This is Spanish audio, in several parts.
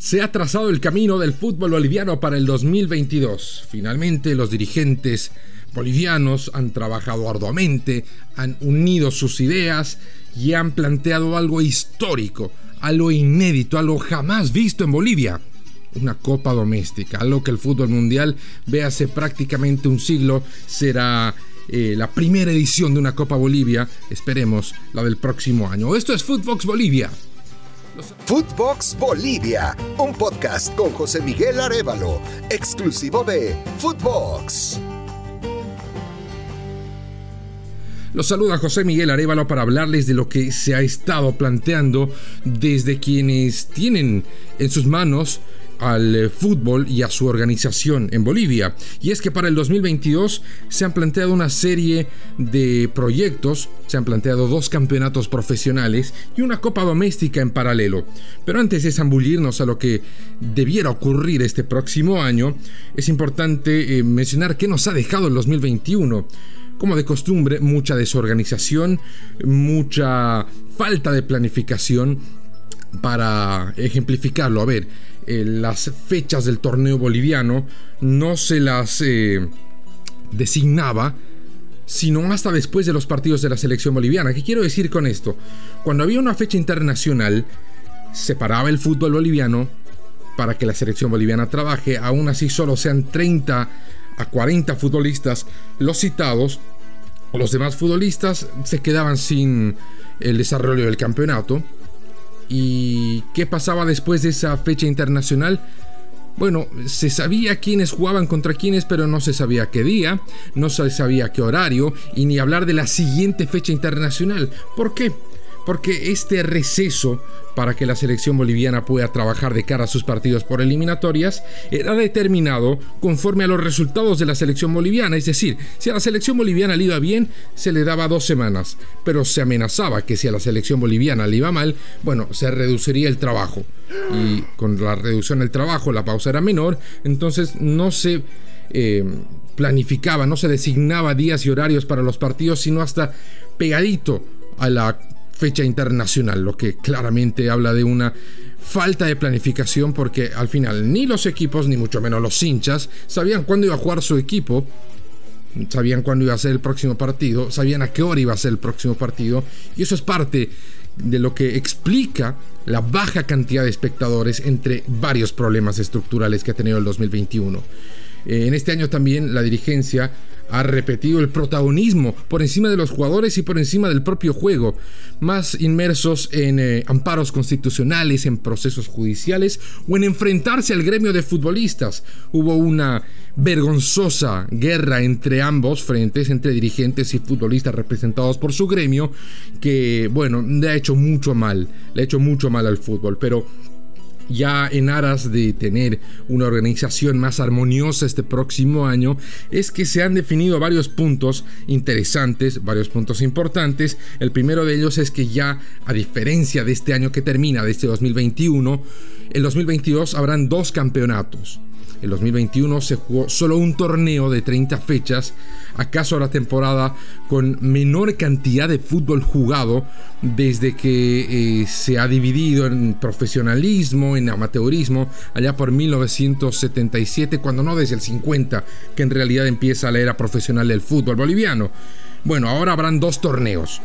Se ha trazado el camino del fútbol boliviano para el 2022. Finalmente los dirigentes bolivianos han trabajado arduamente, han unido sus ideas y han planteado algo histórico, algo inédito, algo jamás visto en Bolivia. Una copa doméstica, algo que el fútbol mundial ve hace prácticamente un siglo, será eh, la primera edición de una Copa Bolivia, esperemos la del próximo año. Esto es Footbox Bolivia. Footbox Bolivia, un podcast con José Miguel Arevalo, exclusivo de Footbox. Los saluda José Miguel Arevalo para hablarles de lo que se ha estado planteando desde quienes tienen en sus manos al eh, fútbol y a su organización en Bolivia. Y es que para el 2022 se han planteado una serie de proyectos, se han planteado dos campeonatos profesionales y una copa doméstica en paralelo. Pero antes de zambullirnos a lo que debiera ocurrir este próximo año, es importante eh, mencionar qué nos ha dejado el 2021 como de costumbre, mucha desorganización, mucha falta de planificación para ejemplificarlo. A ver, eh, las fechas del torneo boliviano no se las eh, designaba sino hasta después de los partidos de la selección boliviana. ¿Qué quiero decir con esto? Cuando había una fecha internacional, se paraba el fútbol boliviano para que la selección boliviana trabaje, aún así solo sean 30 a 40 futbolistas los citados, los demás futbolistas se quedaban sin el desarrollo del campeonato ¿Y qué pasaba después de esa fecha internacional? Bueno, se sabía quiénes jugaban contra quiénes, pero no se sabía qué día, no se sabía qué horario y ni hablar de la siguiente fecha internacional. ¿Por qué? Porque este receso para que la selección boliviana pueda trabajar de cara a sus partidos por eliminatorias era determinado conforme a los resultados de la selección boliviana, es decir, si a la selección boliviana le iba bien, se le daba dos semanas, pero se amenazaba que si a la selección boliviana le iba mal, bueno, se reduciría el trabajo. Y con la reducción del trabajo la pausa era menor, entonces no se... Eh, planificaba, no se designaba días y horarios para los partidos, sino hasta pegadito a la fecha internacional, lo que claramente habla de una falta de planificación porque al final ni los equipos, ni mucho menos los hinchas, sabían cuándo iba a jugar su equipo, sabían cuándo iba a ser el próximo partido, sabían a qué hora iba a ser el próximo partido, y eso es parte de lo que explica la baja cantidad de espectadores entre varios problemas estructurales que ha tenido el 2021. Eh, en este año también la dirigencia ha repetido el protagonismo por encima de los jugadores y por encima del propio juego, más inmersos en eh, amparos constitucionales, en procesos judiciales o en enfrentarse al gremio de futbolistas. Hubo una vergonzosa guerra entre ambos frentes, entre dirigentes y futbolistas representados por su gremio, que, bueno, le ha hecho mucho mal, le ha hecho mucho mal al fútbol, pero ya en aras de tener una organización más armoniosa este próximo año, es que se han definido varios puntos interesantes, varios puntos importantes. El primero de ellos es que ya, a diferencia de este año que termina, de este 2021, el 2022 habrán dos campeonatos. El 2021 se jugó solo un torneo de 30 fechas, acaso la temporada con menor cantidad de fútbol jugado desde que eh, se ha dividido en profesionalismo, en amateurismo, allá por 1977, cuando no desde el 50, que en realidad empieza la era profesional del fútbol boliviano. Bueno, ahora habrán dos torneos.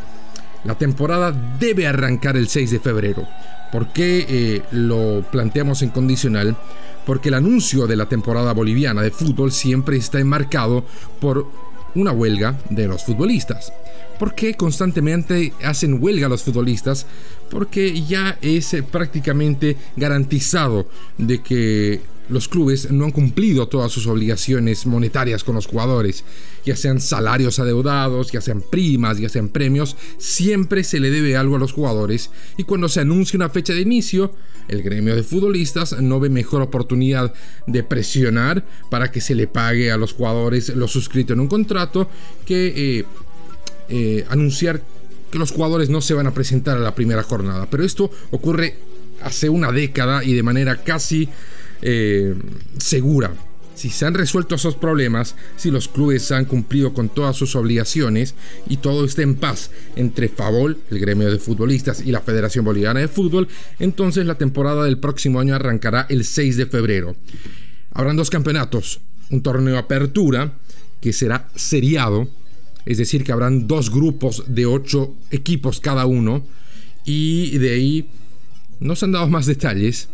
La temporada debe arrancar el 6 de febrero. ¿Por qué eh, lo planteamos en condicional? porque el anuncio de la temporada boliviana de fútbol siempre está enmarcado por una huelga de los futbolistas. ¿Por qué constantemente hacen huelga los futbolistas? Porque ya es eh, prácticamente garantizado de que los clubes no han cumplido todas sus obligaciones monetarias con los jugadores, ya sean salarios adeudados, ya sean primas, ya sean premios, siempre se le debe algo a los jugadores y cuando se anuncia una fecha de inicio, el gremio de futbolistas no ve mejor oportunidad de presionar para que se le pague a los jugadores lo suscrito en un contrato que eh, eh, anunciar que los jugadores no se van a presentar a la primera jornada. Pero esto ocurre hace una década y de manera casi eh, segura. si se han resuelto esos problemas, si los clubes han cumplido con todas sus obligaciones y todo está en paz entre Favol, el gremio de futbolistas, y la Federación Boliviana de Fútbol, entonces la temporada del próximo año arrancará el 6 de febrero. Habrán dos campeonatos, un torneo apertura, que será seriado, es decir, que habrán dos grupos de ocho equipos cada uno, y de ahí no se han dado más detalles,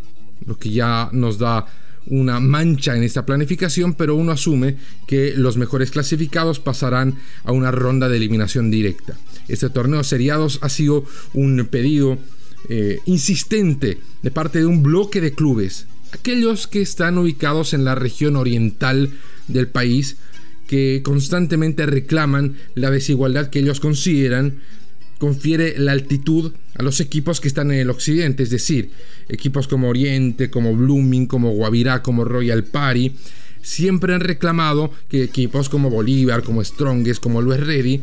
lo que ya nos da una mancha en esta planificación, pero uno asume que los mejores clasificados pasarán a una ronda de eliminación directa. Este torneo seriados ha sido un pedido eh, insistente de parte de un bloque de clubes, aquellos que están ubicados en la región oriental del país, que constantemente reclaman la desigualdad que ellos consideran confiere la altitud a los equipos que están en el occidente, es decir, equipos como Oriente, como Blooming, como Guavirá, como Royal Party, siempre han reclamado que equipos como Bolívar, como Strongest, como Luis Ready,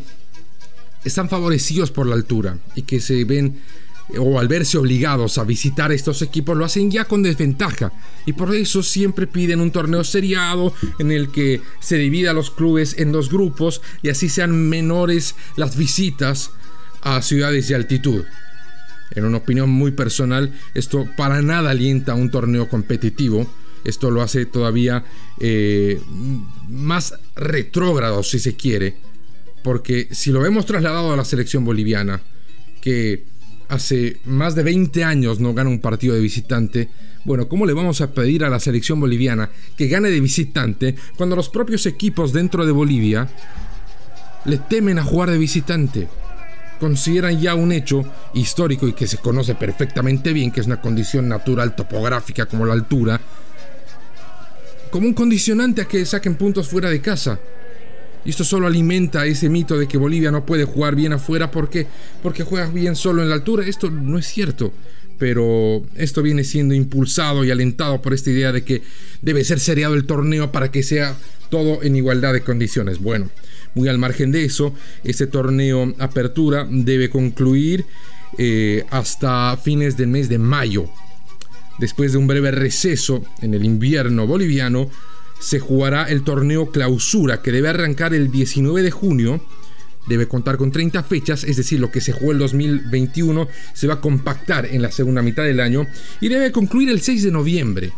están favorecidos por la altura y que se ven o al verse obligados a visitar estos equipos lo hacen ya con desventaja. Y por eso siempre piden un torneo seriado en el que se divida los clubes en dos grupos y así sean menores las visitas a ciudades de altitud. En una opinión muy personal, esto para nada alienta a un torneo competitivo. Esto lo hace todavía eh, más retrógrado, si se quiere. Porque si lo vemos trasladado a la selección boliviana, que hace más de 20 años no gana un partido de visitante, bueno, ¿cómo le vamos a pedir a la selección boliviana que gane de visitante cuando los propios equipos dentro de Bolivia le temen a jugar de visitante? Consideran ya un hecho histórico y que se conoce perfectamente bien, que es una condición natural topográfica como la altura, como un condicionante a que saquen puntos fuera de casa. Y esto solo alimenta ese mito de que Bolivia no puede jugar bien afuera porque, porque juegas bien solo en la altura. Esto no es cierto. Pero esto viene siendo impulsado y alentado por esta idea de que debe ser seriado el torneo para que sea todo en igualdad de condiciones. Bueno, muy al margen de eso, este torneo apertura debe concluir eh, hasta fines del mes de mayo. Después de un breve receso en el invierno boliviano, se jugará el torneo clausura que debe arrancar el 19 de junio. Debe contar con 30 fechas, es decir, lo que se jugó el 2021 se va a compactar en la segunda mitad del año y debe concluir el 6 de noviembre.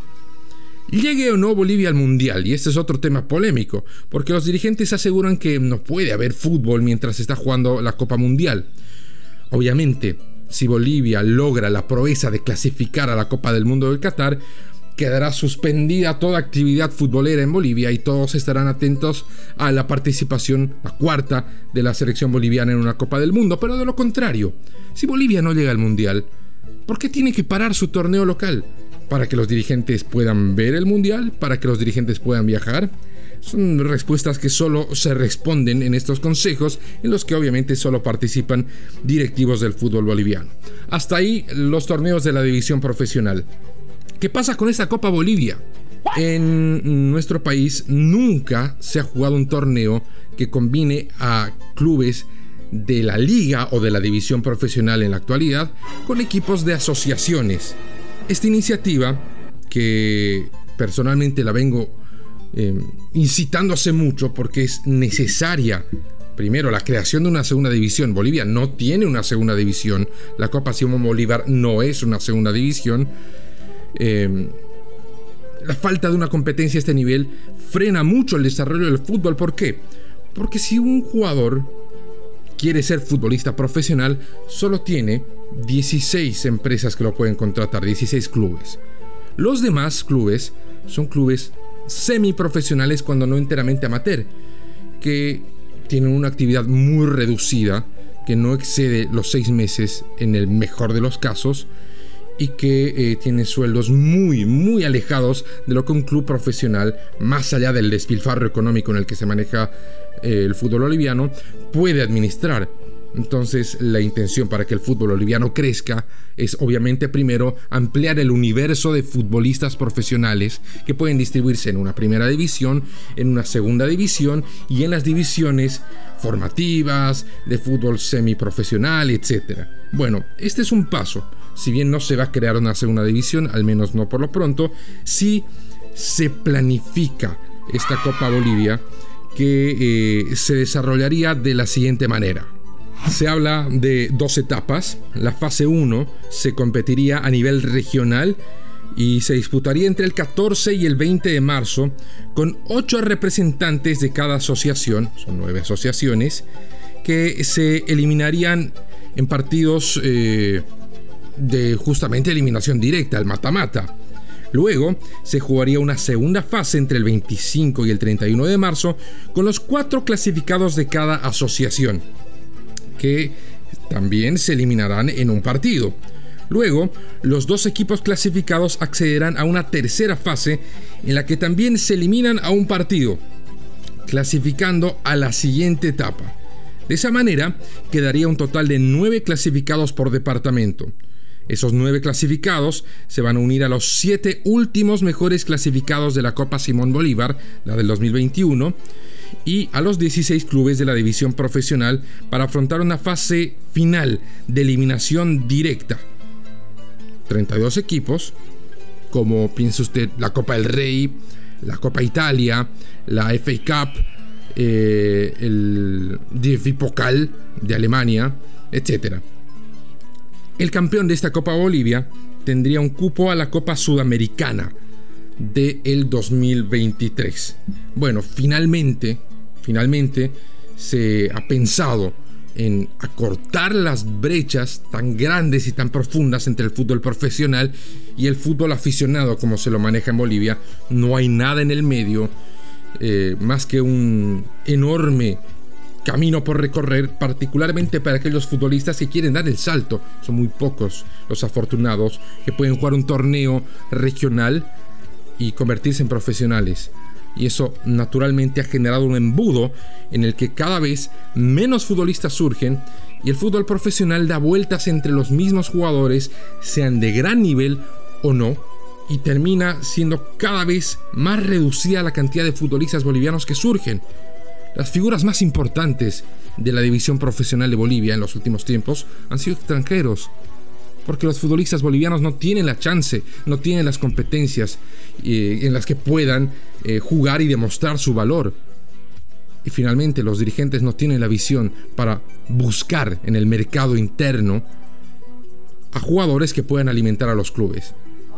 Llegue o no Bolivia al Mundial, y este es otro tema polémico, porque los dirigentes aseguran que no puede haber fútbol mientras está jugando la Copa Mundial. Obviamente, si Bolivia logra la proeza de clasificar a la Copa del Mundo del Qatar, quedará suspendida toda actividad futbolera en Bolivia y todos estarán atentos a la participación, la cuarta, de la selección boliviana en una Copa del Mundo. Pero de lo contrario, si Bolivia no llega al Mundial, ¿por qué tiene que parar su torneo local? Para que los dirigentes puedan ver el mundial, para que los dirigentes puedan viajar. Son respuestas que solo se responden en estos consejos, en los que obviamente solo participan directivos del fútbol boliviano. Hasta ahí los torneos de la división profesional. ¿Qué pasa con esta Copa Bolivia? En nuestro país nunca se ha jugado un torneo que combine a clubes de la liga o de la división profesional en la actualidad con equipos de asociaciones esta iniciativa, que personalmente la vengo eh, incitando hace mucho porque es necesaria primero, la creación de una segunda división. Bolivia no tiene una segunda división. La Copa Simón Bolívar no es una segunda división. Eh, la falta de una competencia a este nivel frena mucho el desarrollo del fútbol. ¿Por qué? Porque si un jugador quiere ser futbolista profesional, solo tiene 16 empresas que lo pueden contratar, 16 clubes. Los demás clubes son clubes semiprofesionales cuando no enteramente amateur, que tienen una actividad muy reducida, que no excede los 6 meses en el mejor de los casos, y que eh, tienen sueldos muy, muy alejados de lo que un club profesional, más allá del despilfarro económico en el que se maneja eh, el fútbol boliviano, puede administrar. Entonces la intención para que el fútbol boliviano crezca es obviamente primero ampliar el universo de futbolistas profesionales que pueden distribuirse en una primera división, en una segunda división y en las divisiones formativas, de fútbol semiprofesional, etc. Bueno, este es un paso. Si bien no se va a crear una segunda división, al menos no por lo pronto, sí se planifica esta Copa Bolivia que eh, se desarrollaría de la siguiente manera. Se habla de dos etapas. La fase 1 se competiría a nivel regional y se disputaría entre el 14 y el 20 de marzo con ocho representantes de cada asociación, son nueve asociaciones, que se eliminarían en partidos eh, de justamente eliminación directa, el mata-mata. Luego se jugaría una segunda fase entre el 25 y el 31 de marzo con los cuatro clasificados de cada asociación, que también se eliminarán en un partido. Luego, los dos equipos clasificados accederán a una tercera fase en la que también se eliminan a un partido, clasificando a la siguiente etapa. De esa manera, quedaría un total de nueve clasificados por departamento. Esos nueve clasificados se van a unir a los siete últimos mejores clasificados de la Copa Simón Bolívar, la del 2021, y a los 16 clubes de la división profesional para afrontar una fase final de eliminación directa. 32 equipos, como piensa usted, la Copa del Rey, la Copa Italia, la FA Cup, eh, el DFB Pokal de Alemania, etc. El campeón de esta Copa Bolivia tendría un cupo a la Copa Sudamericana del el 2023. Bueno, finalmente, finalmente se ha pensado en acortar las brechas tan grandes y tan profundas entre el fútbol profesional y el fútbol aficionado como se lo maneja en Bolivia. No hay nada en el medio eh, más que un enorme camino por recorrer, particularmente para aquellos futbolistas que quieren dar el salto. Son muy pocos los afortunados que pueden jugar un torneo regional y convertirse en profesionales y eso naturalmente ha generado un embudo en el que cada vez menos futbolistas surgen y el fútbol profesional da vueltas entre los mismos jugadores, sean de gran nivel o no, y termina siendo cada vez más reducida la cantidad de futbolistas bolivianos que surgen. Las figuras más importantes de la división profesional de Bolivia en los últimos tiempos han sido extranjeros, porque los futbolistas bolivianos no tienen la chance, no tienen las competencias eh, en las que puedan eh, jugar y demostrar su valor. Y finalmente los dirigentes no tienen la visión para buscar en el mercado interno a jugadores que puedan alimentar a los clubes.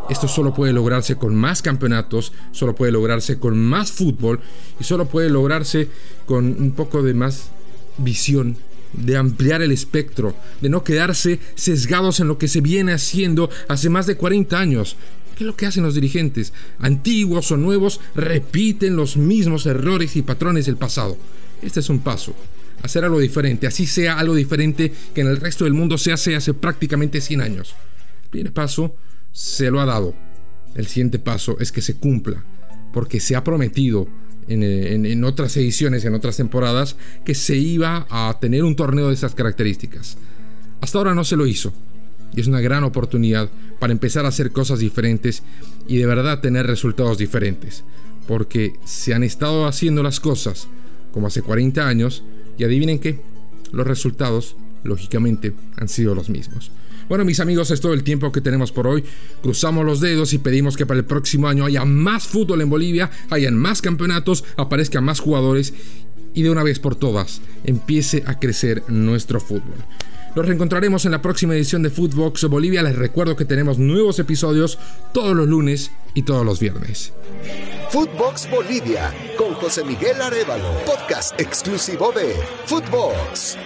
Esto solo puede lograrse con más campeonatos, solo puede lograrse con más fútbol y solo puede lograrse con un poco de más visión de ampliar el espectro, de no quedarse sesgados en lo que se viene haciendo hace más de 40 años. ¿Qué es lo que hacen los dirigentes? Antiguos o nuevos repiten los mismos errores y patrones del pasado. Este es un paso. Hacer algo diferente, así sea algo diferente que en el resto del mundo se hace hace prácticamente 100 años. El primer paso se lo ha dado. El siguiente paso es que se cumpla, porque se ha prometido en, otras ediciones, en otras temporadas, que se iba a tener un torneo de esas características. Hasta ahora no se lo hizo. Y es una gran oportunidad para empezar a hacer cosas diferentes y de verdad tener resultados diferentes. Porque se han estado haciendo las cosas como hace 40 años y adivinen qué, los resultados, lógicamente, han sido los mismos. Bueno, mis amigos, es todo el tiempo que tenemos por hoy. Cruzamos los dedos y pedimos que para el próximo año haya más fútbol en Bolivia, hayan más campeonatos, aparezcan más jugadores y de una vez por todas empiece a crecer nuestro fútbol. Nos reencontraremos en la próxima edición de Footbox Bolivia. Les recuerdo que tenemos nuevos episodios todos los lunes y todos los viernes. Footbox Bolivia con José Miguel Arevalo, podcast exclusivo de Footbox.